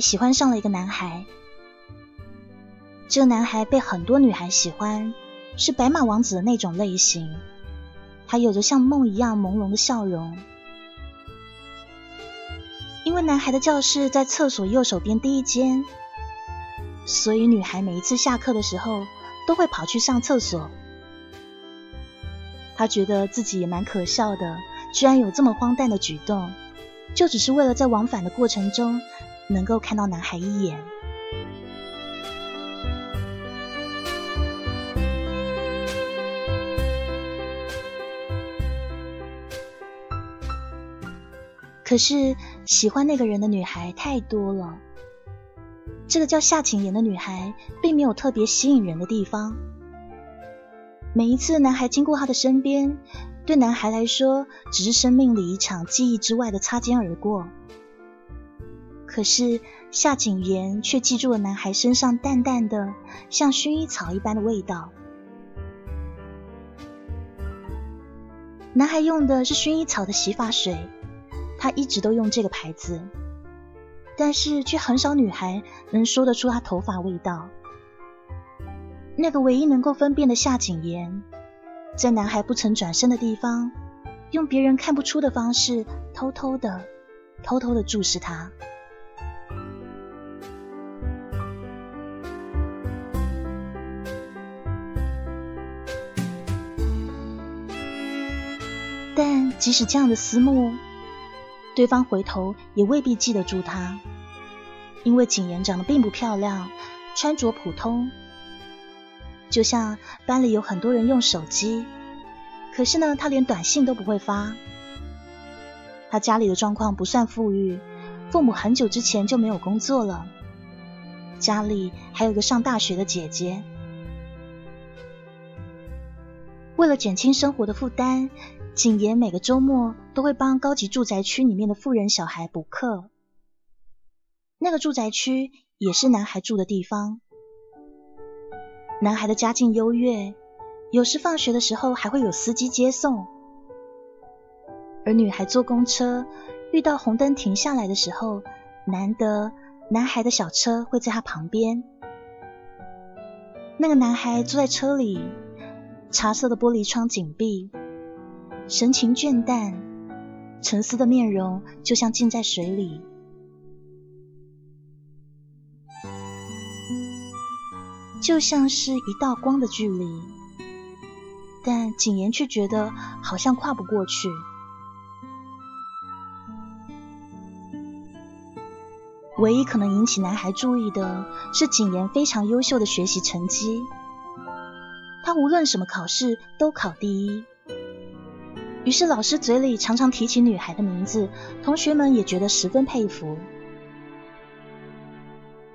喜欢上了一个男孩。这个男孩被很多女孩喜欢，是白马王子的那种类型。他有着像梦一样朦胧的笑容。因为男孩的教室在厕所右手边第一间，所以女孩每一次下课的时候都会跑去上厕所。她觉得自己也蛮可笑的，居然有这么荒诞的举动。就只是为了在往返的过程中能够看到男孩一眼。可是喜欢那个人的女孩太多了，这个叫夏晴妍的女孩并没有特别吸引人的地方。每一次男孩经过她的身边。对男孩来说，只是生命里一场记忆之外的擦肩而过。可是夏景言却记住了男孩身上淡淡的像薰衣草一般的味道。男孩用的是薰衣草的洗发水，他一直都用这个牌子，但是却很少女孩能说得出他头发味道。那个唯一能够分辨的夏景言。在男孩不曾转身的地方，用别人看不出的方式，偷偷的、偷偷的注视他。但即使这样的私慕，对方回头也未必记得住他，因为景言长得并不漂亮，穿着普通。就像班里有很多人用手机，可是呢，他连短信都不会发。他家里的状况不算富裕，父母很久之前就没有工作了，家里还有个上大学的姐姐。为了减轻生活的负担，景言每个周末都会帮高级住宅区里面的富人小孩补课。那个住宅区也是男孩住的地方。男孩的家境优越，有时放学的时候还会有司机接送。而女孩坐公车，遇到红灯停下来的时候，难得男孩的小车会在他旁边。那个男孩坐在车里，茶色的玻璃窗紧闭，神情倦淡，沉思的面容就像浸在水里。就像是一道光的距离，但景言却觉得好像跨不过去。唯一可能引起男孩注意的是景言非常优秀的学习成绩，他无论什么考试都考第一。于是老师嘴里常常提起女孩的名字，同学们也觉得十分佩服。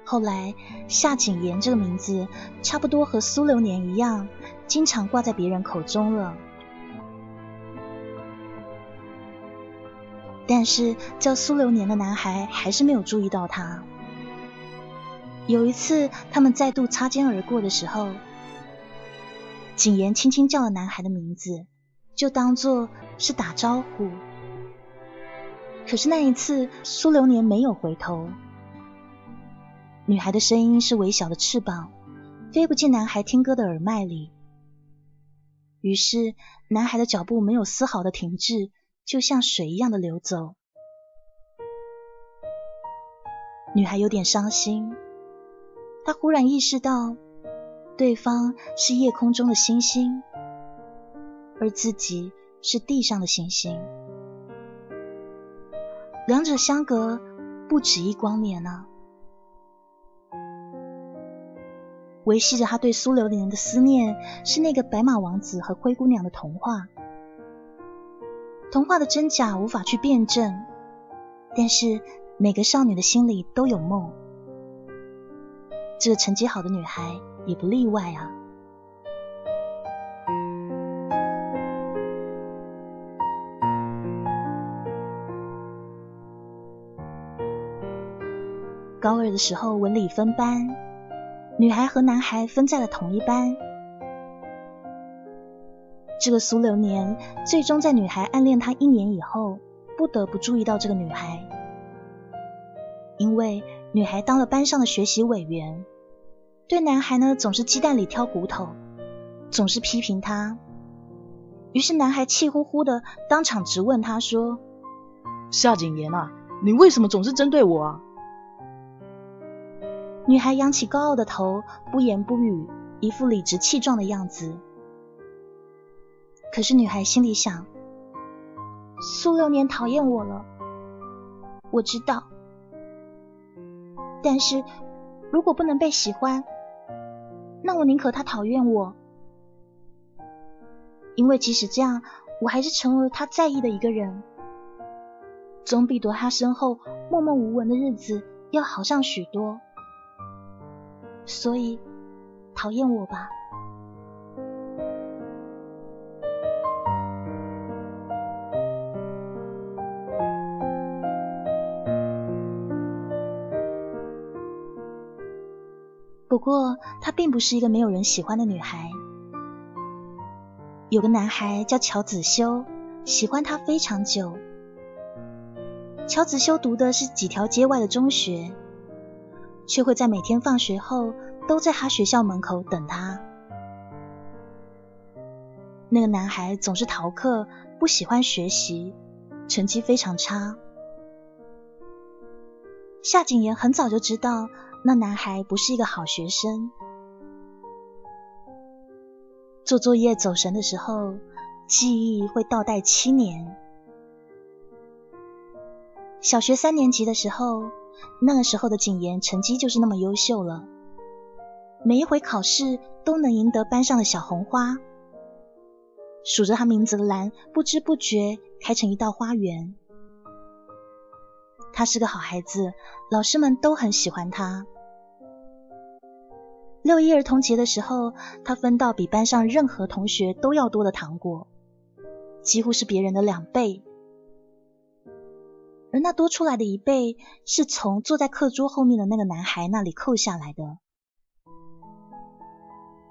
后来，夏景言这个名字差不多和苏流年一样，经常挂在别人口中了。但是叫苏流年的男孩还是没有注意到他。有一次，他们再度擦肩而过的时候，景言轻轻叫了男孩的名字，就当做是打招呼。可是那一次，苏流年没有回头。女孩的声音是微小的翅膀，飞不进男孩听歌的耳麦里。于是，男孩的脚步没有丝毫的停滞，就像水一样的流走。女孩有点伤心，她忽然意识到，对方是夜空中的星星，而自己是地上的行星，两者相隔不止一光年呢。维系着他对苏榴莲的思念是那个白马王子和灰姑娘的童话。童话的真假无法去辩证，但是每个少女的心里都有梦。这个成绩好的女孩也不例外啊。高二的时候，文理分班，女孩和男孩分在了同一班。这个苏流年最终在女孩暗恋他一年以后，不得不注意到这个女孩，因为女孩当了班上的学习委员，对男孩呢总是鸡蛋里挑骨头，总是批评他。于是男孩气呼呼的当场质问他说：“夏景言啊，你为什么总是针对我啊？”女孩扬起高傲的头，不言不语，一副理直气壮的样子。可是女孩心里想：苏六年讨厌我了，我知道。但是如果不能被喜欢，那我宁可他讨厌我，因为即使这样，我还是成为他在意的一个人，总比躲他身后默默无闻的日子要好上许多。所以，讨厌我吧。不过，她并不是一个没有人喜欢的女孩。有个男孩叫乔子修，喜欢她非常久。乔子修读的是几条街外的中学。却会在每天放学后都在他学校门口等他。那个男孩总是逃课，不喜欢学习，成绩非常差。夏景言很早就知道那男孩不是一个好学生。做作业走神的时候，记忆会倒带七年。小学三年级的时候。那个时候的景言成绩就是那么优秀了，每一回考试都能赢得班上的小红花。数着他名字的栏，不知不觉开成一道花园。他是个好孩子，老师们都很喜欢他。六一儿童节的时候，他分到比班上任何同学都要多的糖果，几乎是别人的两倍。而那多出来的一倍，是从坐在课桌后面的那个男孩那里扣下来的。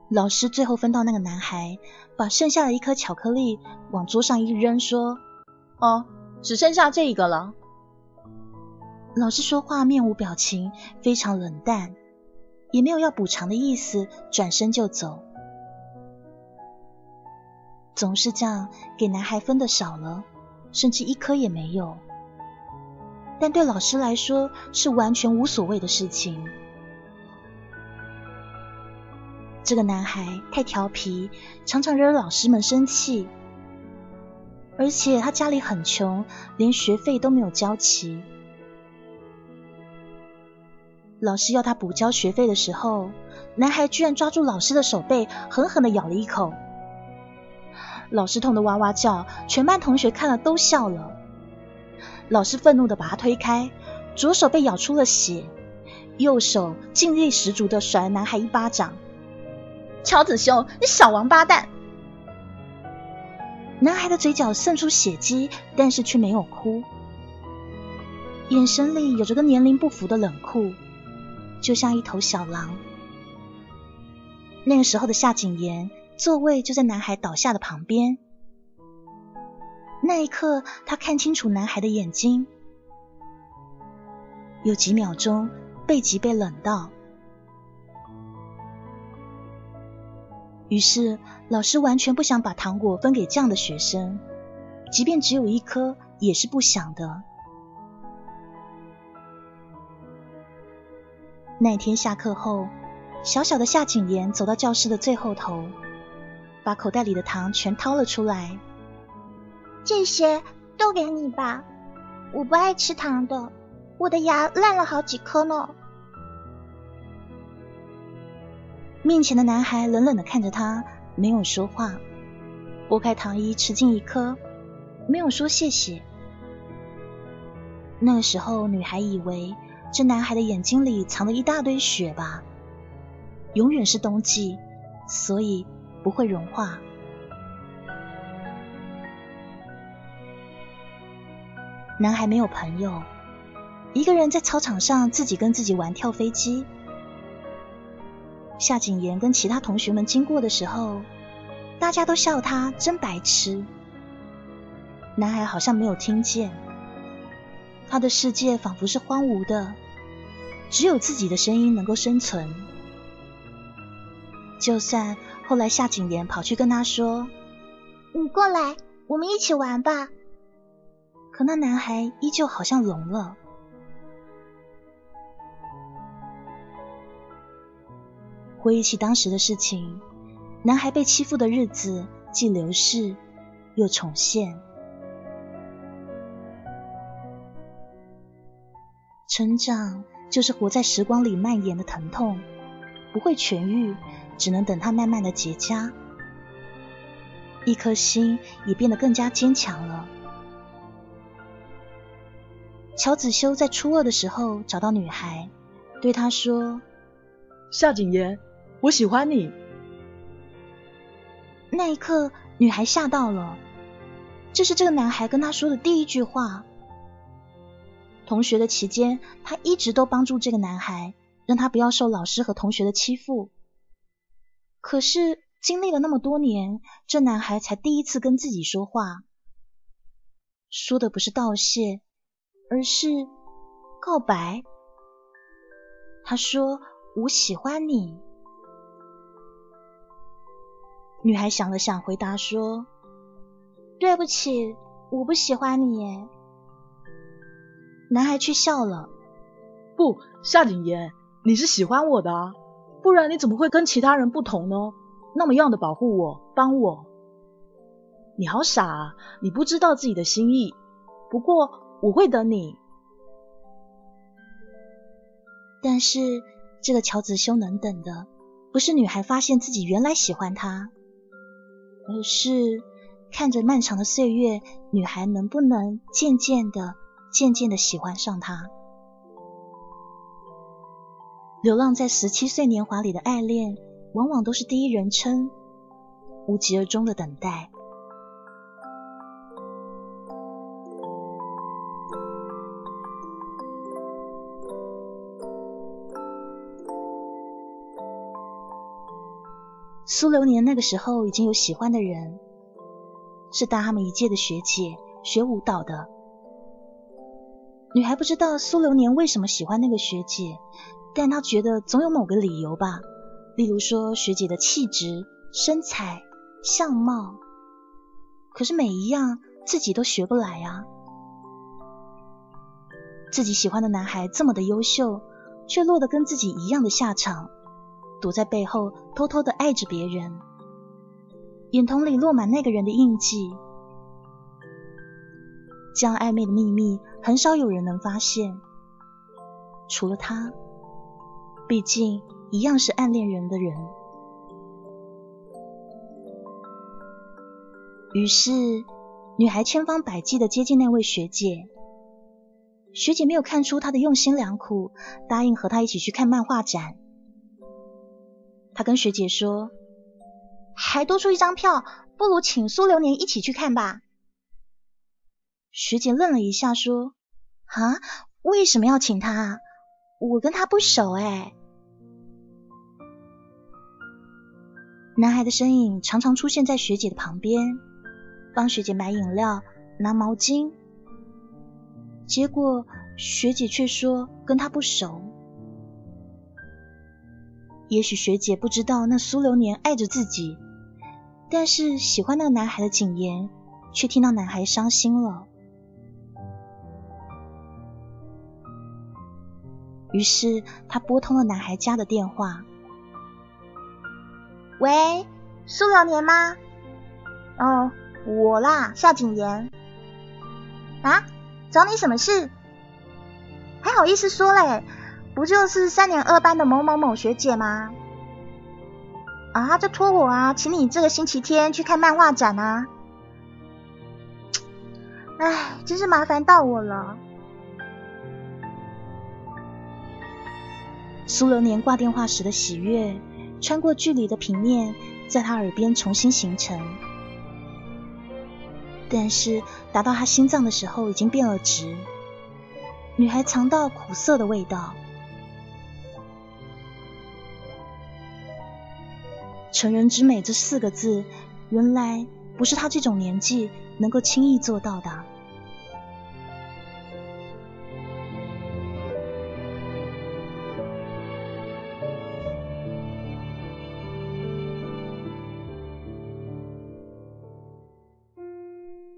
老师最后分到那个男孩，把剩下的一颗巧克力往桌上一扔，说：“哦，只剩下这一个了。”老师说话面无表情，非常冷淡，也没有要补偿的意思，转身就走。总是这样，给男孩分的少了，甚至一颗也没有。但对老师来说是完全无所谓的事情。这个男孩太调皮，常常惹老师们生气，而且他家里很穷，连学费都没有交齐。老师要他补交学费的时候，男孩居然抓住老师的手背，狠狠的咬了一口。老师痛得哇哇叫，全班同学看了都笑了。老师愤怒的把他推开，左手被咬出了血，右手劲力十足的甩了男孩一巴掌。乔子修，你小王八蛋！男孩的嘴角渗出血迹，但是却没有哭，眼神里有着跟年龄不符的冷酷，就像一头小狼。那个时候的夏景言座位就在男孩倒下的旁边。那一刻，他看清楚男孩的眼睛。有几秒钟，背脊被冷到。于是，老师完全不想把糖果分给这样的学生，即便只有一颗，也是不想的。那天下课后，小小的夏景言走到教室的最后头，把口袋里的糖全掏了出来。这些都给你吧，我不爱吃糖的，我的牙烂了好几颗呢。面前的男孩冷冷的看着他，没有说话，拨开糖衣吃进一颗，没有说谢谢。那个时候，女孩以为这男孩的眼睛里藏了一大堆雪吧，永远是冬季，所以不会融化。男孩没有朋友，一个人在操场上自己跟自己玩跳飞机。夏景言跟其他同学们经过的时候，大家都笑他真白痴。男孩好像没有听见，他的世界仿佛是荒芜的，只有自己的声音能够生存。就算后来夏景言跑去跟他说：“你过来，我们一起玩吧。”可那男孩依旧好像聋了。回忆起当时的事情，男孩被欺负的日子既流逝又重现。成长就是活在时光里蔓延的疼痛，不会痊愈，只能等它慢慢的结痂。一颗心也变得更加坚强了。乔子修在初二的时候找到女孩，对她说：“夏景言，我喜欢你。”那一刻，女孩吓到了。这是这个男孩跟她说的第一句话。同学的期间，他一直都帮助这个男孩，让他不要受老师和同学的欺负。可是经历了那么多年，这男孩才第一次跟自己说话，说的不是道谢。而是告白。他说：“我喜欢你。”女孩想了想，回答说：“对不起，我不喜欢你。”男孩却笑了：“不，夏景言，你是喜欢我的啊，不然你怎么会跟其他人不同呢？那么样的保护我，帮我。你好傻啊，你不知道自己的心意。不过。”我会等你，但是这个乔子修能等的，不是女孩发现自己原来喜欢他，而是看着漫长的岁月，女孩能不能渐渐的、渐渐的喜欢上他。流浪在十七岁年华里的爱恋，往往都是第一人称，无疾而终的等待。苏流年那个时候已经有喜欢的人，是大他们一届的学姐，学舞蹈的。女孩不知道苏流年为什么喜欢那个学姐，但她觉得总有某个理由吧，例如说学姐的气质、身材、相貌。可是每一样自己都学不来啊。自己喜欢的男孩这么的优秀，却落得跟自己一样的下场。躲在背后偷偷的爱着别人，眼瞳里落满那个人的印记。这样暧昧的秘密，很少有人能发现，除了他。毕竟一样是暗恋人的人。于是，女孩千方百计的接近那位学姐。学姐没有看出她的用心良苦，答应和她一起去看漫画展。他跟学姐说：“还多出一张票，不如请苏流年一起去看吧。”学姐愣了一下，说：“啊，为什么要请他？我跟他不熟哎。”男孩的身影常常出现在学姐的旁边，帮学姐买饮料、拿毛巾。结果学姐却说跟他不熟。也许学姐不知道那苏流年爱着自己，但是喜欢那个男孩的景言，却听到男孩伤心了。于是他拨通了男孩家的电话：“喂，苏流年吗？哦，我啦，夏景言。啊，找你什么事？还好意思说嘞？”不就是三年二班的某某某学姐吗？啊，就托我啊，请你这个星期天去看漫画展啊。哎，真是麻烦到我了。苏流年挂电话时的喜悦，穿过距离的平面，在他耳边重新形成。但是打到他心脏的时候，已经变了质。女孩尝到苦涩的味道。成人之美这四个字，原来不是他这种年纪能够轻易做到的。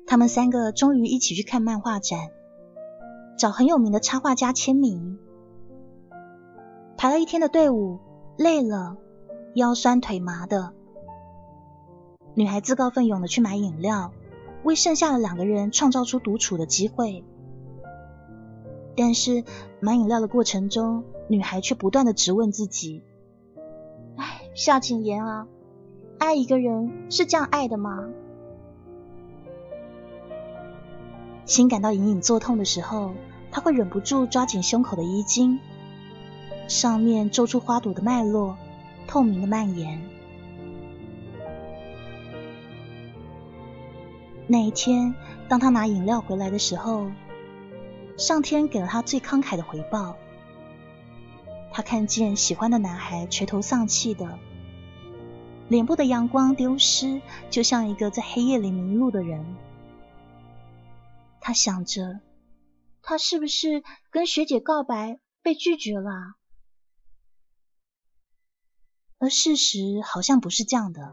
他们三个终于一起去看漫画展，找很有名的插画家签名。排了一天的队伍，累了，腰酸腿麻的。女孩自告奋勇的去买饮料，为剩下的两个人创造出独处的机会。但是买饮料的过程中，女孩却不断的质问自己：“哎，夏景言啊，爱一个人是这样爱的吗？”心感到隐隐作痛的时候，他会忍不住抓紧胸口的衣襟，上面皱出花朵的脉络，透明的蔓延。那一天，当他拿饮料回来的时候，上天给了他最慷慨的回报。他看见喜欢的男孩垂头丧气的，脸部的阳光丢失，就像一个在黑夜里迷路的人。他想着，他是不是跟学姐告白被拒绝了？而事实好像不是这样的。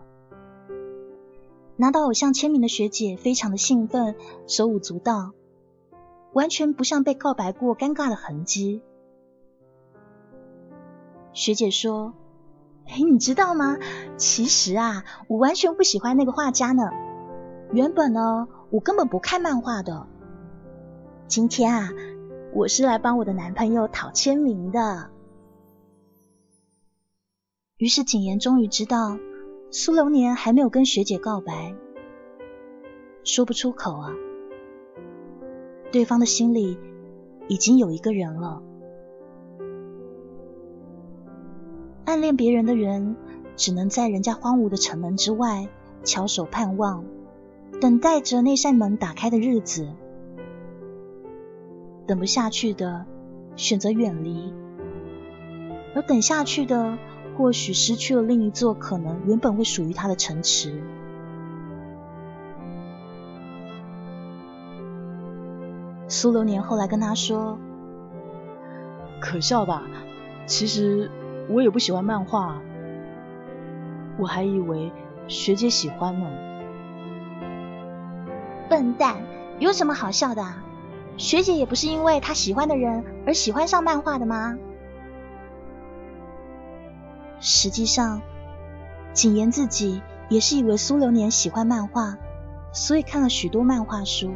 拿到偶像签名的学姐非常的兴奋，手舞足蹈，完全不像被告白过尴尬的痕迹。学姐说：“哎，你知道吗？其实啊，我完全不喜欢那个画家呢。原本呢，我根本不看漫画的。”今天啊，我是来帮我的男朋友讨签名的。于是景言终于知道，苏流年还没有跟学姐告白，说不出口啊。对方的心里已经有一个人了。暗恋别人的人，只能在人家荒芜的城门之外翘首盼望，等待着那扇门打开的日子。等不下去的，选择远离；而等下去的，或许失去了另一座可能原本会属于他的城池。苏流年后来跟他说：“可笑吧？其实我也不喜欢漫画，我还以为学姐喜欢呢。”笨蛋，有什么好笑的？啊？学姐也不是因为她喜欢的人而喜欢上漫画的吗？实际上，景言自己也是以为苏流年喜欢漫画，所以看了许多漫画书。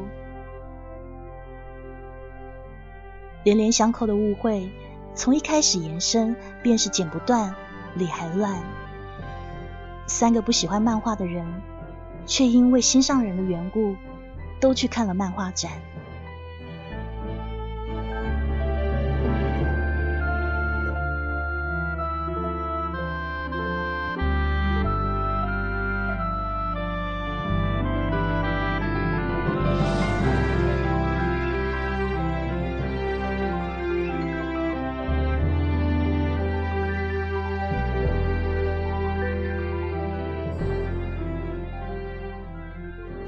连连相扣的误会，从一开始延伸，便是剪不断，理还乱。三个不喜欢漫画的人，却因为心上人的缘故，都去看了漫画展。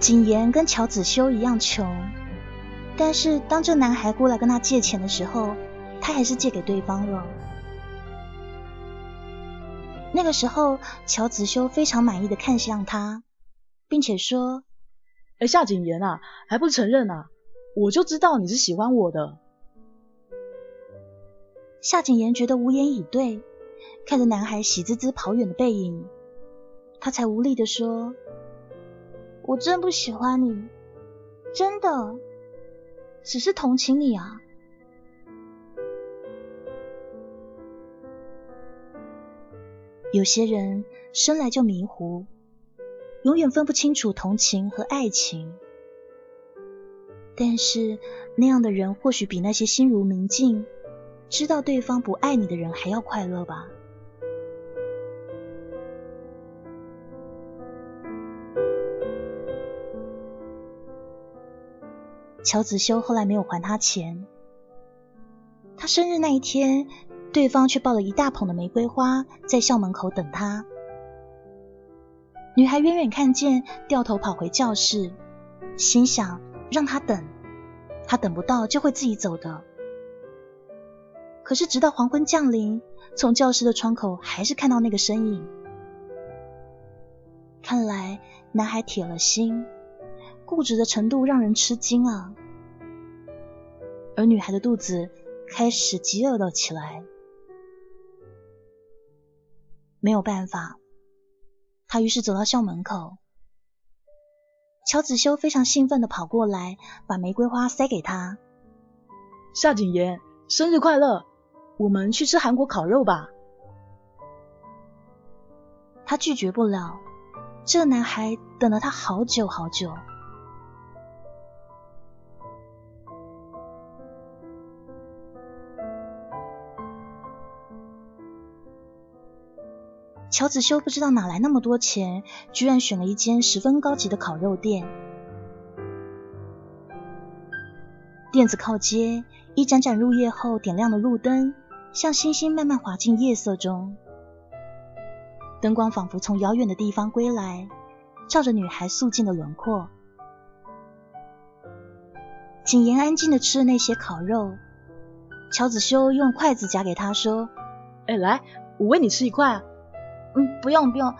景言跟乔子修一样穷，但是当这男孩过来跟他借钱的时候，他还是借给对方了。那个时候，乔子修非常满意的看向他，并且说：“哎，夏景言啊，还不承认啊？我就知道你是喜欢我的。”夏景言觉得无言以对，看着男孩喜滋滋跑远的背影，他才无力的说。我真不喜欢你，真的，只是同情你啊。有些人生来就迷糊，永远分不清楚同情和爱情。但是那样的人或许比那些心如明镜、知道对方不爱你的人还要快乐吧。乔子修后来没有还他钱，他生日那一天。对方却抱了一大捧的玫瑰花在校门口等他。女孩远远看见，掉头跑回教室，心想让他等，他等不到就会自己走的。可是直到黄昏降临，从教室的窗口还是看到那个身影。看来男孩铁了心，固执的程度让人吃惊啊！而女孩的肚子开始饥饿了起来。没有办法，他于是走到校门口。乔子修非常兴奋的跑过来，把玫瑰花塞给他。夏景言，生日快乐！我们去吃韩国烤肉吧。他拒绝不了，这个男孩等了他好久好久。乔子修不知道哪来那么多钱，居然选了一间十分高级的烤肉店。店子靠街，一盏盏入夜后点亮的路灯，像星星慢慢滑进夜色中。灯光仿佛从遥远的地方归来，照着女孩素净的轮廓。景言安静的吃了那些烤肉，乔子修用筷子夹给他说：“哎，来，我喂你吃一块。”嗯，不用不用，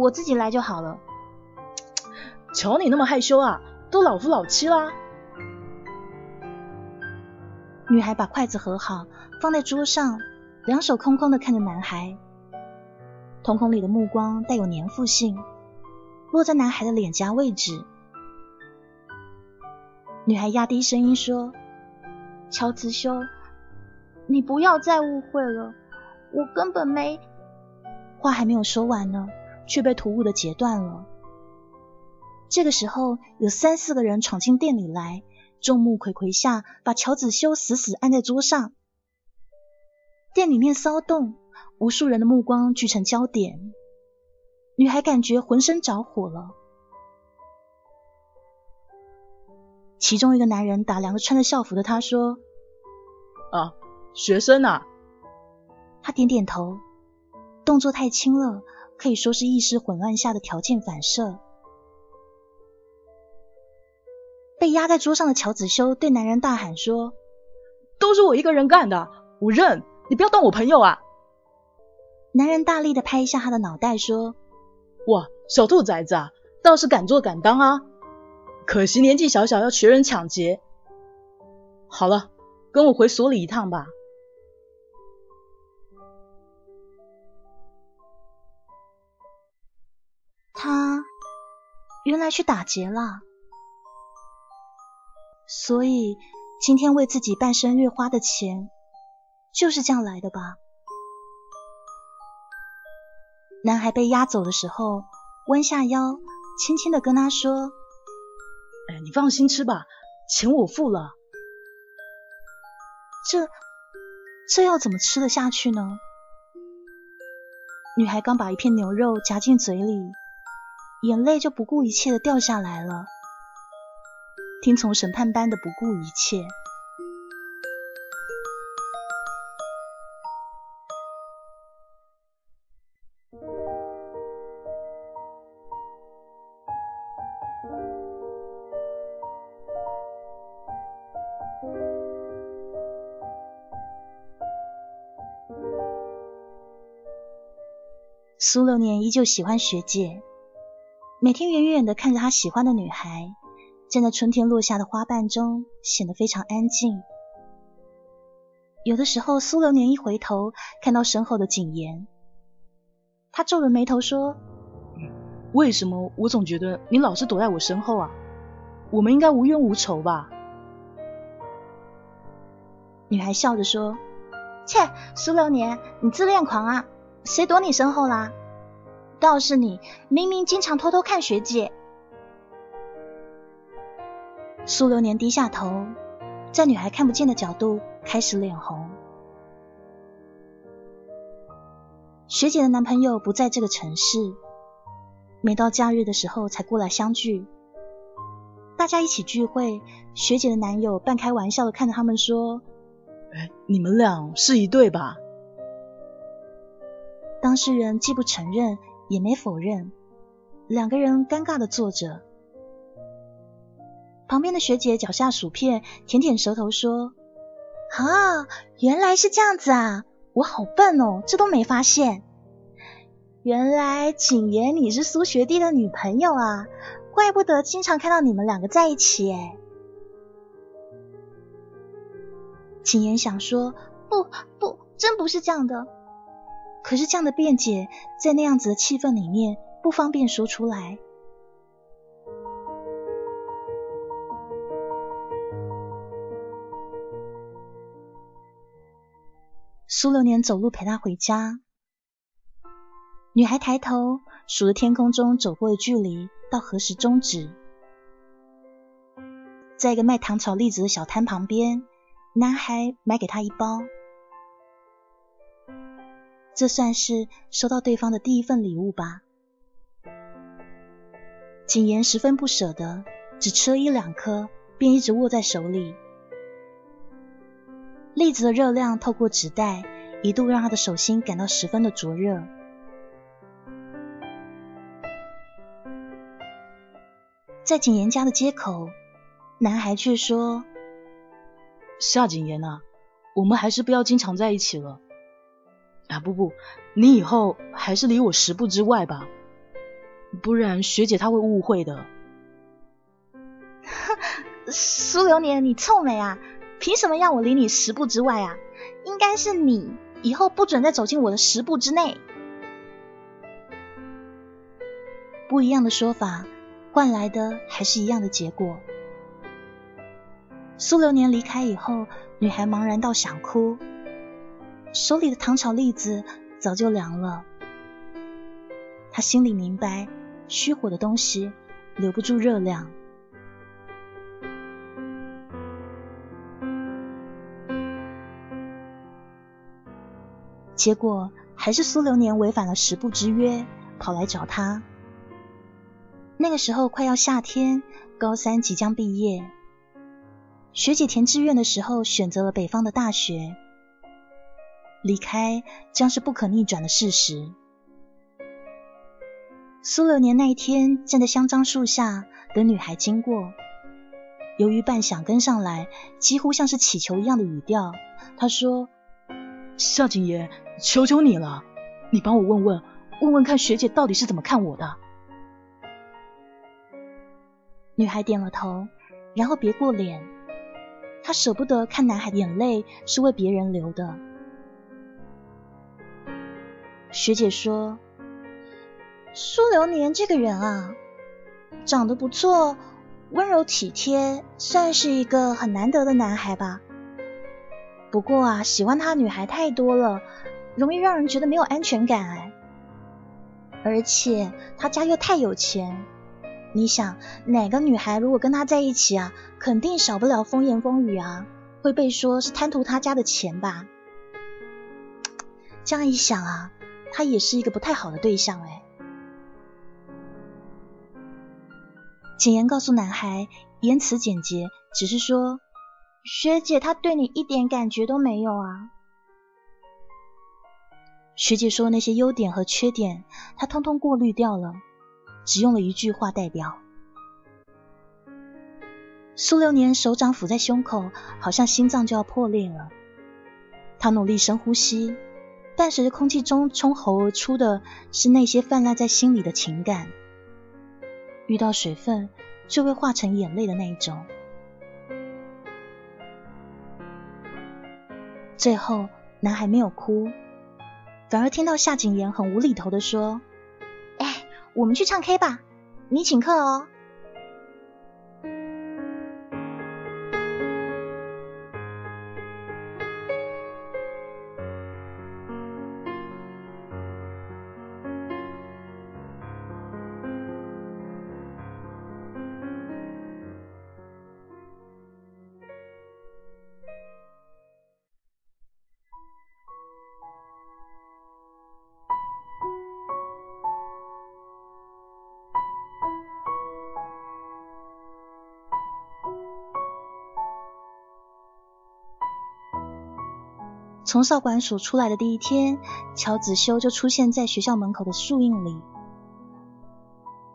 我自己来就好了。瞧你那么害羞啊，都老夫老妻啦。女孩把筷子合好，放在桌上，两手空空的看着男孩，瞳孔里的目光带有粘附性，落在男孩的脸颊位置。女孩压低声音说：“乔子修，你不要再误会了，我根本没……”话还没有说完呢，却被突兀的截断了。这个时候，有三四个人闯进店里来，众目睽睽下把乔子修死死按在桌上。店里面骚动，无数人的目光聚成焦点。女孩感觉浑身着火了。其中一个男人打量着穿着校服的他，说：“啊，学生啊。”他点点头。动作太轻了，可以说是意识混乱下的条件反射。被压在桌上的乔子修对男人大喊说：“都是我一个人干的，我认！你不要当我朋友啊！”男人大力的拍一下他的脑袋说：“哇，小兔崽子啊，倒是敢做敢当啊！可惜年纪小小要学人抢劫。好了，跟我回所里一趟吧。”去打劫了，所以今天为自己办生日花的钱就是这样来的吧？男孩被押走的时候，弯下腰，轻轻的跟他说：“哎，你放心吃吧，钱我付了。”这这要怎么吃得下去呢？女孩刚把一片牛肉夹进嘴里。眼泪就不顾一切的掉下来了，听从审判般的不顾一切。苏六年依旧喜欢学姐。每天远远的看着他喜欢的女孩，站在春天落下的花瓣中，显得非常安静。有的时候，苏流年一回头，看到身后的景言，他皱着眉头说：“为什么我总觉得你老是躲在我身后啊？我们应该无冤无仇吧？”女孩笑着说：“切，苏流年，你自恋狂啊！谁躲你身后啦？倒是你，明明经常偷偷看学姐。苏流年低下头，在女孩看不见的角度开始脸红。学姐的男朋友不在这个城市，每到假日的时候才过来相聚。大家一起聚会，学姐的男友半开玩笑的看着他们说：“哎，你们俩是一对吧？”当事人既不承认，也没否认，两个人尴尬的坐着。旁边的学姐嚼下薯片，舔舔舌头说：“啊，原来是这样子啊，我好笨哦，这都没发现。原来景言你是苏学弟的女朋友啊。”怪不得经常看到你们两个在一起哎。景言想说不不，真不是这样的。可是这样的辩解，在那样子的气氛里面，不方便说出来。苏六年走路陪他回家，女孩抬头数着天空中走过的距离。到何时终止？在一个卖糖炒栗子的小摊旁边，男孩买给她一包，这算是收到对方的第一份礼物吧。景言十分不舍得，只吃了一两颗，便一直握在手里。栗子的热量透过纸袋，一度让他的手心感到十分的灼热。在景言家的街口，男孩却说：“夏景言啊，我们还是不要经常在一起了。啊，不不，你以后还是离我十步之外吧，不然学姐她会误会的。”苏流年，你臭美啊！凭什么让我离你十步之外啊？应该是你以后不准再走进我的十步之内。不一样的说法。换来的还是一样的结果。苏流年离开以后，女孩茫然到想哭，手里的糖炒栗子早就凉了。他心里明白，虚火的东西留不住热量。结果还是苏流年违反了十步之约，跑来找他。那个时候快要夏天，高三即将毕业。学姐填志愿的时候选择了北方的大学，离开将是不可逆转的事实。苏六年那一天站在香樟树下等女孩经过，由于半晌跟上来，几乎像是乞求一样的语调，他说：“夏景言，求求你了，你帮我问问，问问看学姐到底是怎么看我的。”女孩点了头，然后别过脸。她舍不得看男孩的眼泪是为别人流的。学姐说：“苏流年这个人啊，长得不错，温柔体贴，算是一个很难得的男孩吧。不过啊，喜欢他女孩太多了，容易让人觉得没有安全感哎。而且他家又太有钱。”你想哪个女孩如果跟他在一起啊，肯定少不了风言风语啊，会被说是贪图他家的钱吧？这样一想啊，他也是一个不太好的对象哎。简言告诉男孩，言辞简洁，只是说学姐她对你一点感觉都没有啊。学姐说那些优点和缺点，他通通过滤掉了。只用了一句话代表。苏流年手掌抚在胸口，好像心脏就要破裂了。他努力深呼吸，伴随着空气中冲喉而出的是那些泛滥在心里的情感，遇到水分就会化成眼泪的那一种。最后，男孩没有哭，反而听到夏景言很无厘头的说。哎我们去唱 K 吧，你请客哦。从少管所出来的第一天，乔子修就出现在学校门口的树荫里。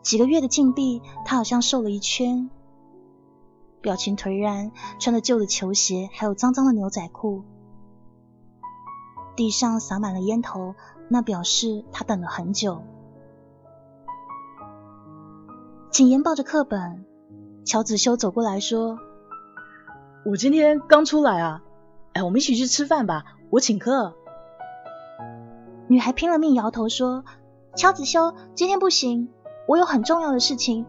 几个月的禁闭，他好像瘦了一圈，表情颓然，穿着旧的球鞋，还有脏脏的牛仔裤。地上洒满了烟头，那表示他等了很久。景言抱着课本，乔子修走过来说：“我今天刚出来啊，哎，我们一起去吃饭吧，我请客。”女孩拼了命摇头说：“乔子修，今天不行，我有很重要的事情。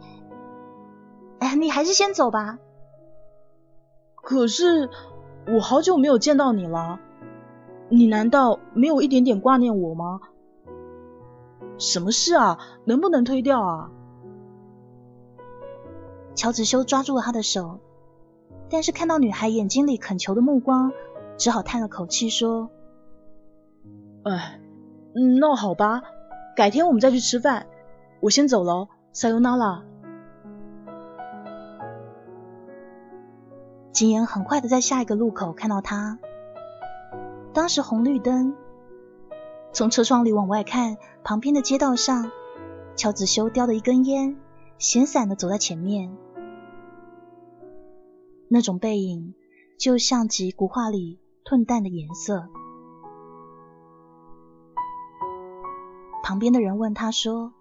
哎，你还是先走吧。”可是我好久没有见到你了，你难道没有一点点挂念我吗？什么事啊？能不能推掉啊？乔子修抓住了他的手，但是看到女孩眼睛里恳求的目光，只好叹了口气说：“哎，那好吧，改天我们再去吃饭。我先走了，撒尤那拉。”景言很快的在下一个路口看到他，当时红绿灯，从车窗里往外看，旁边的街道上，乔子修叼着一根烟，闲散的走在前面。那种背影，就像极古画里褪淡的颜色。旁边的人问他说：“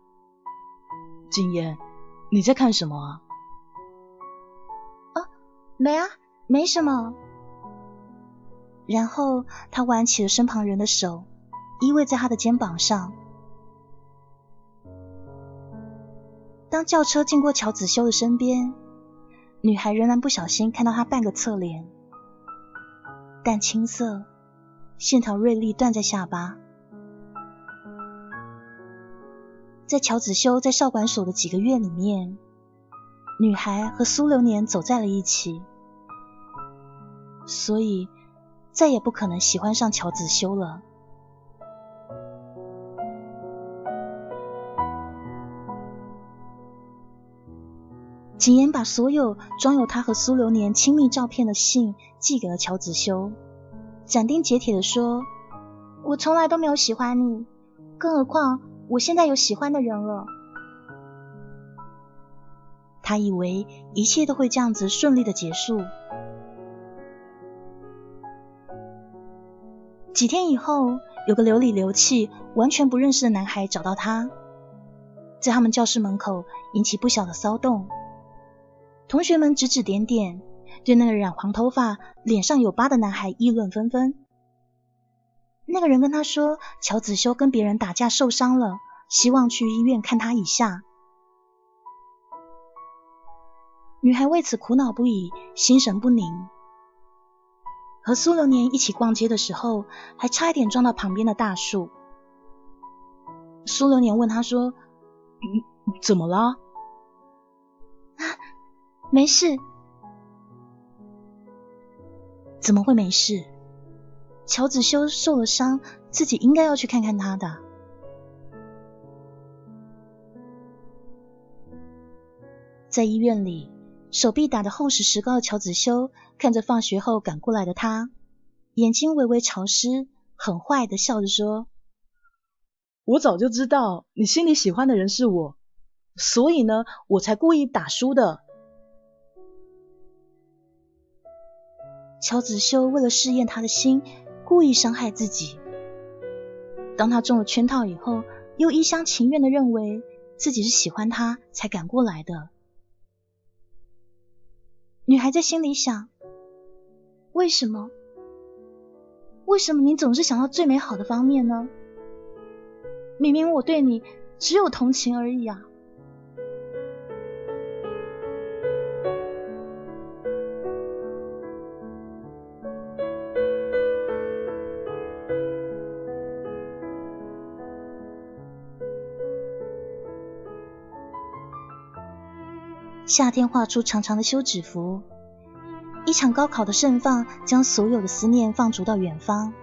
景言，你在看什么啊？”“啊，没啊，没什么。”然后他挽起了身旁人的手，依偎在他的肩膀上。当轿车经过乔子修的身边。女孩仍然不小心看到他半个侧脸，淡青色，线条锐利，断在下巴。在乔子修在少管所的几个月里面，女孩和苏流年走在了一起，所以再也不可能喜欢上乔子修了。景言把所有装有他和苏流年亲密照片的信寄给了乔子修，斩钉截铁的说：“我从来都没有喜欢你，更何况我现在有喜欢的人了。”他以为一切都会这样子顺利的结束。几天以后，有个流里流气、完全不认识的男孩找到他，在他们教室门口引起不小的骚动。同学们指指点点，对那个染黄头发、脸上有疤的男孩议论纷纷。那个人跟他说，乔子修跟别人打架受伤了，希望去医院看他一下。女孩为此苦恼不已，心神不宁。和苏流年一起逛街的时候，还差一点撞到旁边的大树。苏流年问他说：“怎么了？”没事，怎么会没事？乔子修受了伤，自己应该要去看看他的。在医院里，手臂打得厚实石膏的乔子修看着放学后赶过来的他，眼睛微微潮湿，很坏的笑着说：“我早就知道你心里喜欢的人是我，所以呢，我才故意打输的。”乔子修为了试验他的心，故意伤害自己。当他中了圈套以后，又一厢情愿的认为自己是喜欢他才赶过来的。女孩在心里想：为什么？为什么你总是想到最美好的方面呢？明明我对你只有同情而已啊！夏天画出长长的休止符，一场高考的盛放将所有的思念放逐到远方。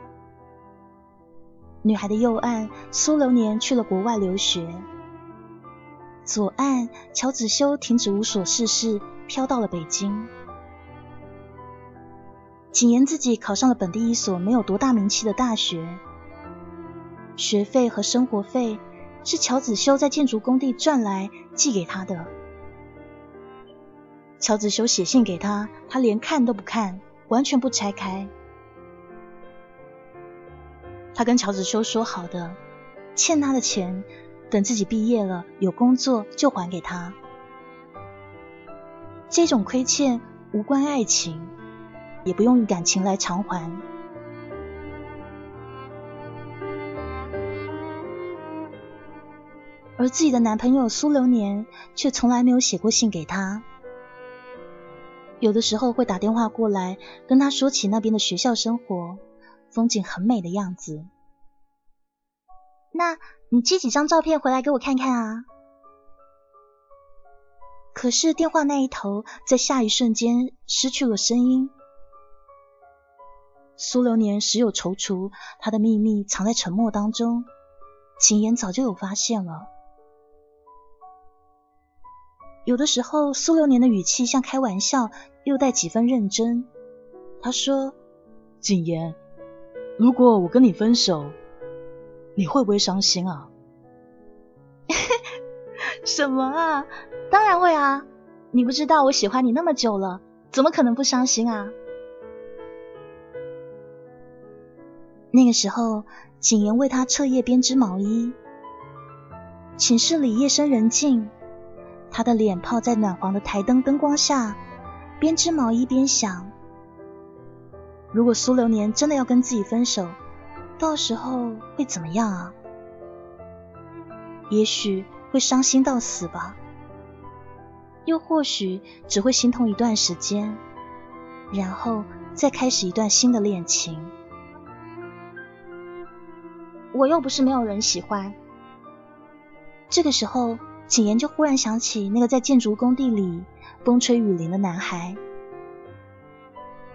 女孩的右岸苏流年去了国外留学，左岸乔子修停止无所事事，飘到了北京。景言自己考上了本地一所没有多大名气的大学，学费和生活费是乔子修在建筑工地赚来寄给他的。乔子修写信给他，他连看都不看，完全不拆开。他跟乔子修说好的，欠他的钱，等自己毕业了有工作就还给他。这种亏欠无关爱情，也不用感情来偿还。而自己的男朋友苏流年却从来没有写过信给他。有的时候会打电话过来，跟他说起那边的学校生活，风景很美的样子。那你寄几张照片回来给我看看啊？可是电话那一头在下一瞬间失去了声音。苏流年时有踌躇，他的秘密藏在沉默当中，秦言早就有发现了。有的时候，苏流年的语气像开玩笑，又带几分认真。他说：“景言，如果我跟你分手，你会不会伤心啊？” 什么啊？当然会啊！你不知道我喜欢你那么久了，怎么可能不伤心啊？那个时候，景言为他彻夜编织毛衣。寝室里夜深人静。他的脸泡在暖黄的台灯灯光下，边织毛衣边想：如果苏流年真的要跟自己分手，到时候会怎么样啊？也许会伤心到死吧，又或许只会心痛一段时间，然后再开始一段新的恋情。我又不是没有人喜欢，这个时候。景言就忽然想起那个在建筑工地里风吹雨淋的男孩，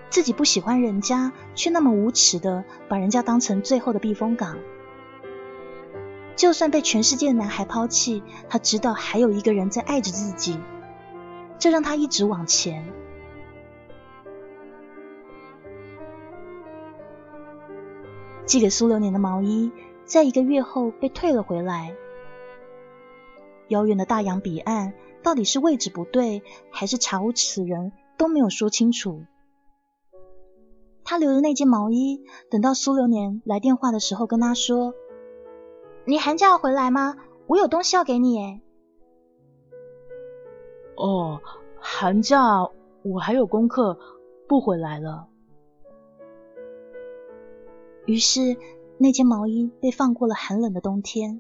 自己不喜欢人家，却那么无耻的把人家当成最后的避风港。就算被全世界的男孩抛弃，他知道还有一个人在爱着自己，这让他一直往前。寄给苏流年的毛衣，在一个月后被退了回来。遥远的大洋彼岸，到底是位置不对，还是查无此人，都没有说清楚。他留的那件毛衣，等到苏流年来电话的时候，跟他说：“你寒假要回来吗？我有东西要给你。”哎，哦，寒假我还有功课，不回来了。于是，那件毛衣被放过了寒冷的冬天。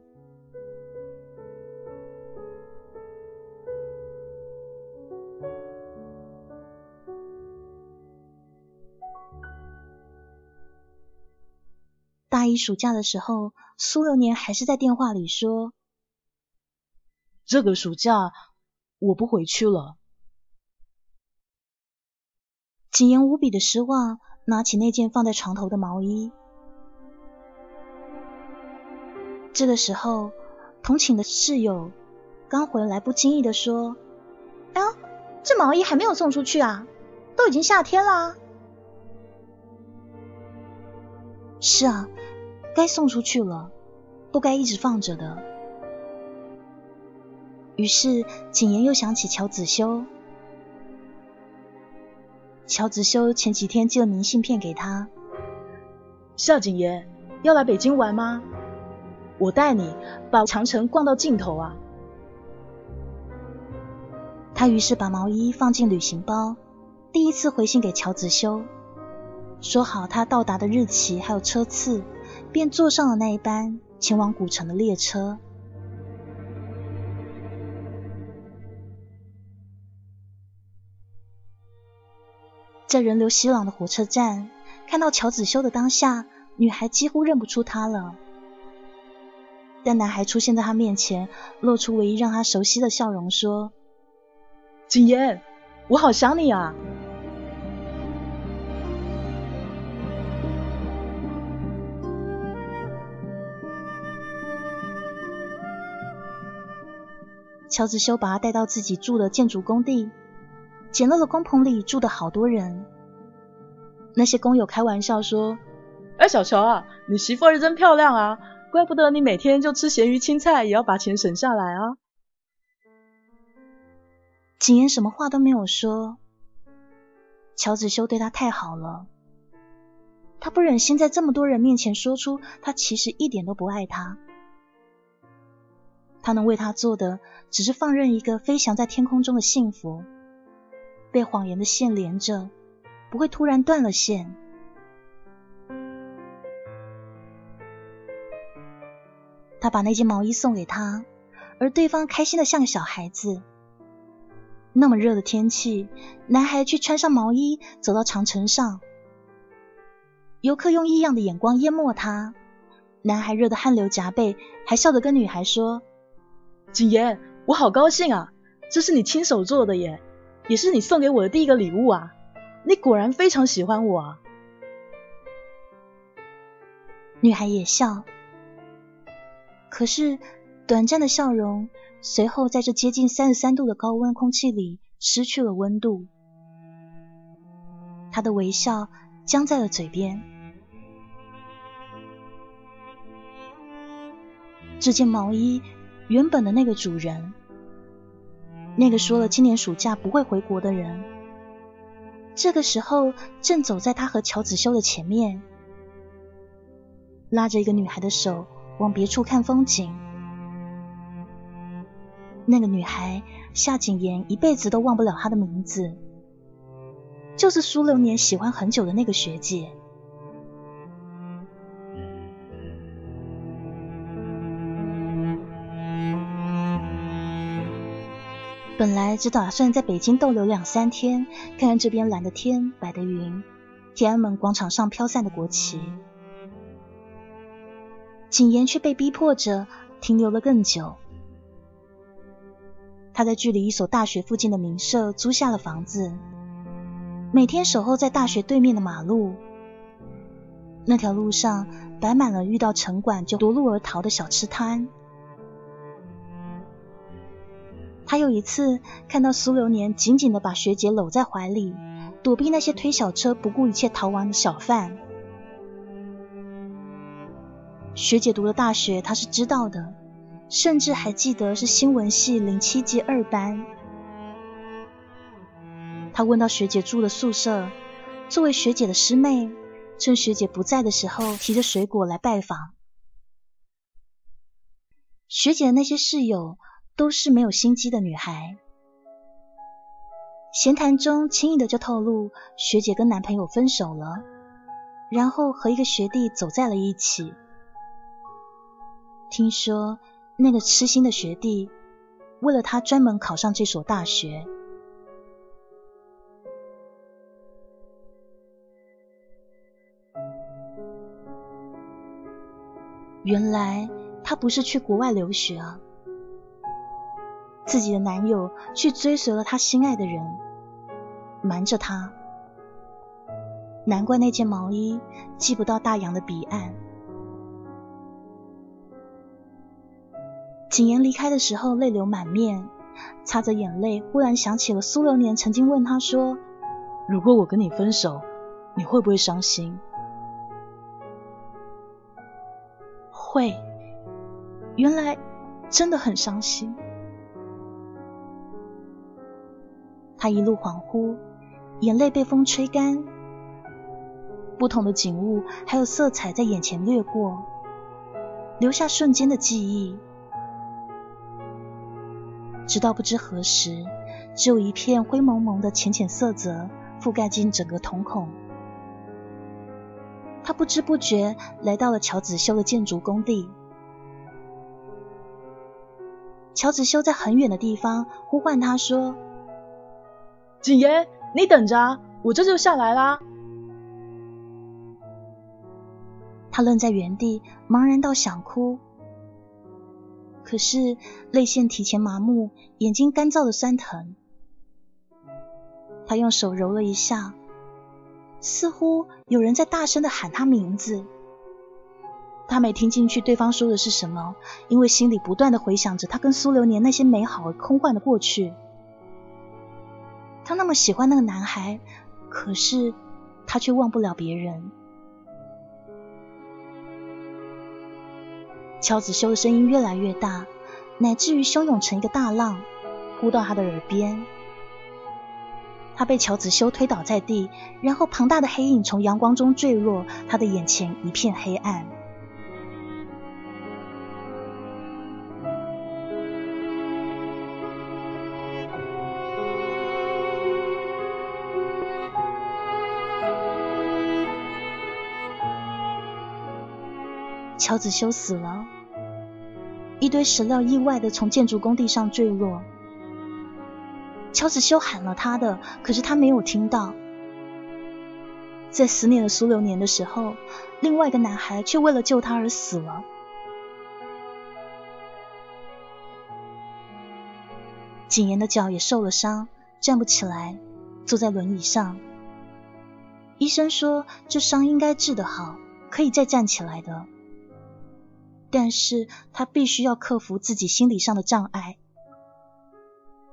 暑假的时候，苏流年还是在电话里说：“这个暑假我不回去了。”景言无比的失望，拿起那件放在床头的毛衣。这个时候，同寝的室友刚回来，不经意的说：“哎呀，这毛衣还没有送出去啊，都已经夏天啦。”是啊。该送出去了，不该一直放着的。于是景言又想起乔子修。乔子修前几天寄了明信片给他。夏景言，要来北京玩吗？我带你把长城逛到尽头啊！他于是把毛衣放进旅行包，第一次回信给乔子修，说好他到达的日期还有车次。便坐上了那一班前往古城的列车。在人流熙攘的火车站，看到乔子修的当下，女孩几乎认不出他了。但男孩出现在她面前，露出唯一让她熟悉的笑容，说：“景言，我好想你啊。”乔子修把他带到自己住的建筑工地，简陋的工棚里住的好多人。那些工友开玩笑说：“哎，小乔啊，你媳妇儿真漂亮啊，怪不得你每天就吃咸鱼青菜也要把钱省下来啊。”景言什么话都没有说。乔子修对他太好了，他不忍心在这么多人面前说出他其实一点都不爱他。他能为他做的，只是放任一个飞翔在天空中的幸福，被谎言的线连着。不会突然断了线。他把那件毛衣送给他，而对方开心的像个小孩子。那么热的天气，男孩却穿上毛衣走到长城上。游客用异样的眼光淹没他，男孩热得汗流浃背，还笑着跟女孩说：“景言，我好高兴啊，这是你亲手做的耶，也是你送给我的第一个礼物啊。”你果然非常喜欢我啊！女孩也笑，可是短暂的笑容随后在这接近三十三度的高温空气里失去了温度，她的微笑僵在了嘴边。这件毛衣原本的那个主人，那个说了今年暑假不会回国的人。这个时候，正走在他和乔子修的前面，拉着一个女孩的手往别处看风景。那个女孩夏景言一辈子都忘不了她的名字，就是苏流年喜欢很久的那个学姐。本来只打算在北京逗留两三天，看看这边蓝的天、白的云、天安门广场上飘散的国旗。景言却被逼迫着停留了更久。他在距离一所大学附近的民舍租下了房子，每天守候在大学对面的马路。那条路上摆满了遇到城管就夺路而逃的小吃摊。他有一次看到苏流年紧紧的把学姐搂在怀里，躲避那些推小车不顾一切逃亡的小贩。学姐读了大学他是知道的，甚至还记得是新闻系零七级二班。他问到学姐住的宿舍，作为学姐的师妹，趁学姐不在的时候提着水果来拜访。学姐的那些室友。都是没有心机的女孩。闲谈中，轻易的就透露学姐跟男朋友分手了，然后和一个学弟走在了一起。听说那个痴心的学弟为了她专门考上这所大学。原来他不是去国外留学啊。自己的男友去追随了他心爱的人，瞒着他。难怪那件毛衣寄不到大洋的彼岸。景言离开的时候泪流满面，擦着眼泪，忽然想起了苏流年曾经问他说：“如果我跟你分手，你会不会伤心？”会，原来真的很伤心。他一路恍惚，眼泪被风吹干，不同的景物还有色彩在眼前掠过，留下瞬间的记忆。直到不知何时，只有一片灰蒙蒙的浅浅色泽覆盖进整个瞳孔。他不知不觉来到了乔子修的建筑工地。乔子修在很远的地方呼唤他说。景言，你等着，我这就下来啦。他愣在原地，茫然到想哭，可是泪腺提前麻木，眼睛干燥的酸疼。他用手揉了一下，似乎有人在大声的喊他名字。他没听进去对方说的是什么，因为心里不断的回想着他跟苏流年那些美好而空幻的过去。他那么喜欢那个男孩，可是他却忘不了别人。乔子修的声音越来越大，乃至于汹涌成一个大浪，扑到他的耳边。他被乔子修推倒在地，然后庞大的黑影从阳光中坠落，他的眼前一片黑暗。乔子修死了，一堆石料意外的从建筑工地上坠落。乔子修喊了他的，可是他没有听到。在思念了苏流年的时候，另外一个男孩却为了救他而死了。景言的脚也受了伤，站不起来，坐在轮椅上。医生说这伤应该治得好，可以再站起来的。但是他必须要克服自己心理上的障碍，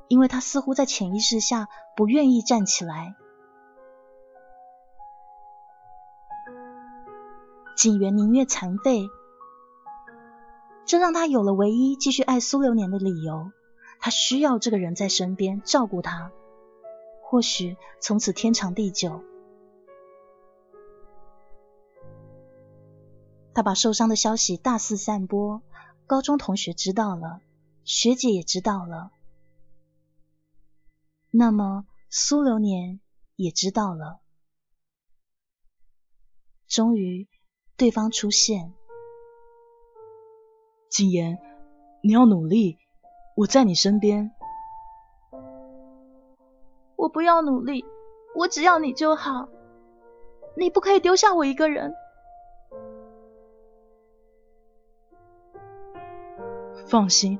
因为他似乎在潜意识下不愿意站起来。景元宁愿残废，这让他有了唯一继续爱苏流年的理由。他需要这个人在身边照顾他，或许从此天长地久。他把受伤的消息大肆散播，高中同学知道了，学姐也知道了，那么苏流年也知道了。终于，对方出现。景言，你要努力，我在你身边。我不要努力，我只要你就好。你不可以丢下我一个人。放心，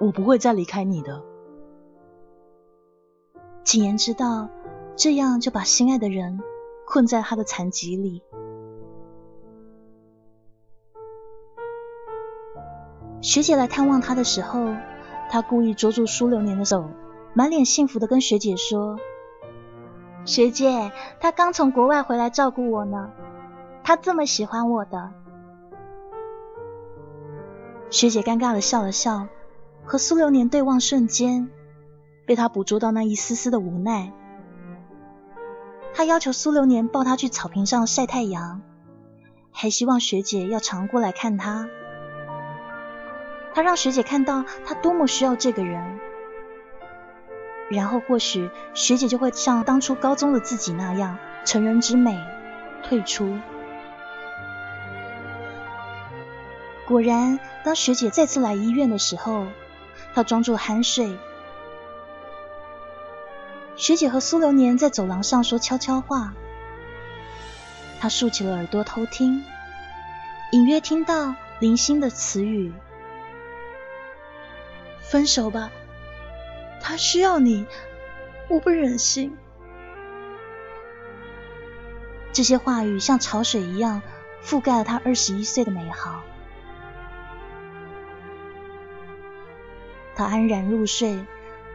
我不会再离开你的。景言知道，这样就把心爱的人困在他的残疾里。学姐来探望他的时候，他故意捉住苏流年的手，满脸幸福的跟学姐说：“学姐，他刚从国外回来照顾我呢，他这么喜欢我的。”学姐尴尬的笑了笑，和苏流年对望瞬间，被他捕捉到那一丝丝的无奈。他要求苏流年抱他去草坪上晒太阳，还希望学姐要常过来看他。他让学姐看到他多么需要这个人，然后或许学姐就会像当初高中的自己那样，成人之美退出。果然，当学姐再次来医院的时候，她装作酣睡。学姐和苏流年在走廊上说悄悄话，她竖起了耳朵偷听，隐约听到零星的词语：“分手吧，他需要你，我不忍心。”这些话语像潮水一样覆盖了他二十一岁的美好。他安然入睡，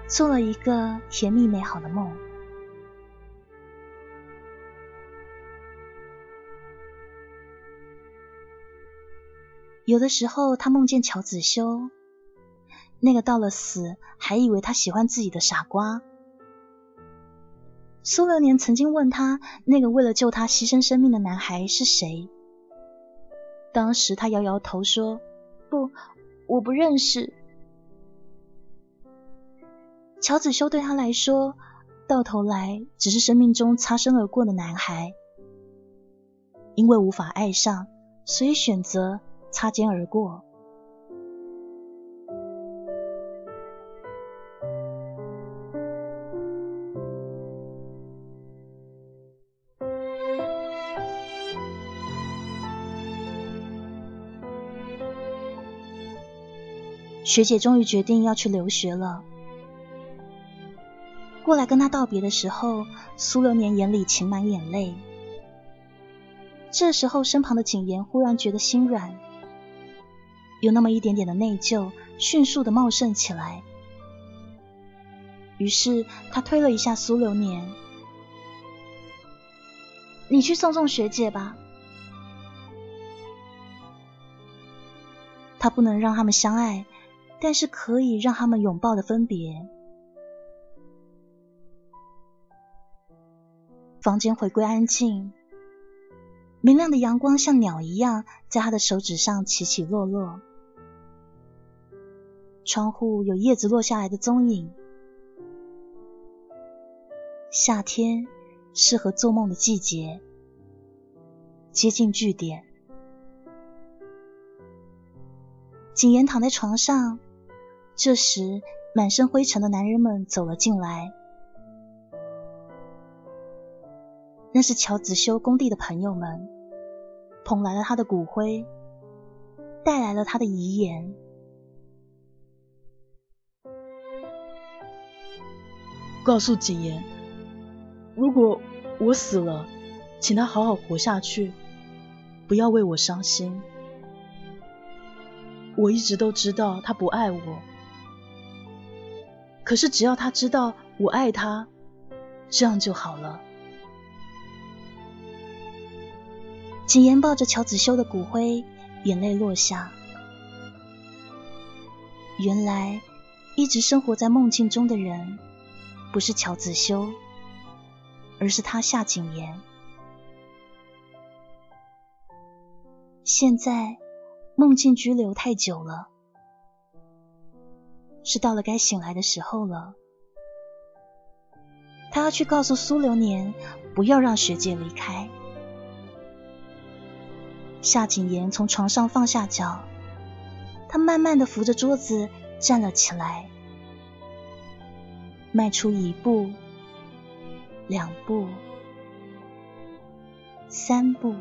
做了一个甜蜜美好的梦。有的时候，他梦见乔子修，那个到了死还以为他喜欢自己的傻瓜。苏流年曾经问他，那个为了救他牺牲生命的男孩是谁？当时他摇摇头说：“不，我不认识。”乔子修对他来说，到头来只是生命中擦身而过的男孩，因为无法爱上，所以选择擦肩而过。学姐终于决定要去留学了。过来跟他道别的时候，苏流年眼里噙满眼泪。这时候，身旁的景言忽然觉得心软，有那么一点点的内疚，迅速的茂盛起来。于是他推了一下苏流年，你去送送学姐吧。他不能让他们相爱，但是可以让他们拥抱的分别。房间回归安静，明亮的阳光像鸟一样在他的手指上起起落落。窗户有叶子落下来的踪影。夏天适合做梦的季节，接近据点。景言躺在床上，这时满身灰尘的男人们走了进来。那是乔子修工地的朋友们，捧来了他的骨灰，带来了他的遗言。告诉景言，如果我死了，请他好好活下去，不要为我伤心。我一直都知道他不爱我，可是只要他知道我爱他，这样就好了。景言抱着乔子修的骨灰，眼泪落下。原来一直生活在梦境中的人，不是乔子修，而是他夏景言。现在。梦境拘留太久了，是到了该醒来的时候了。他要去告诉苏流年，不要让学姐离开。夏景言从床上放下脚，他慢慢的扶着桌子站了起来，迈出一步，两步，三步。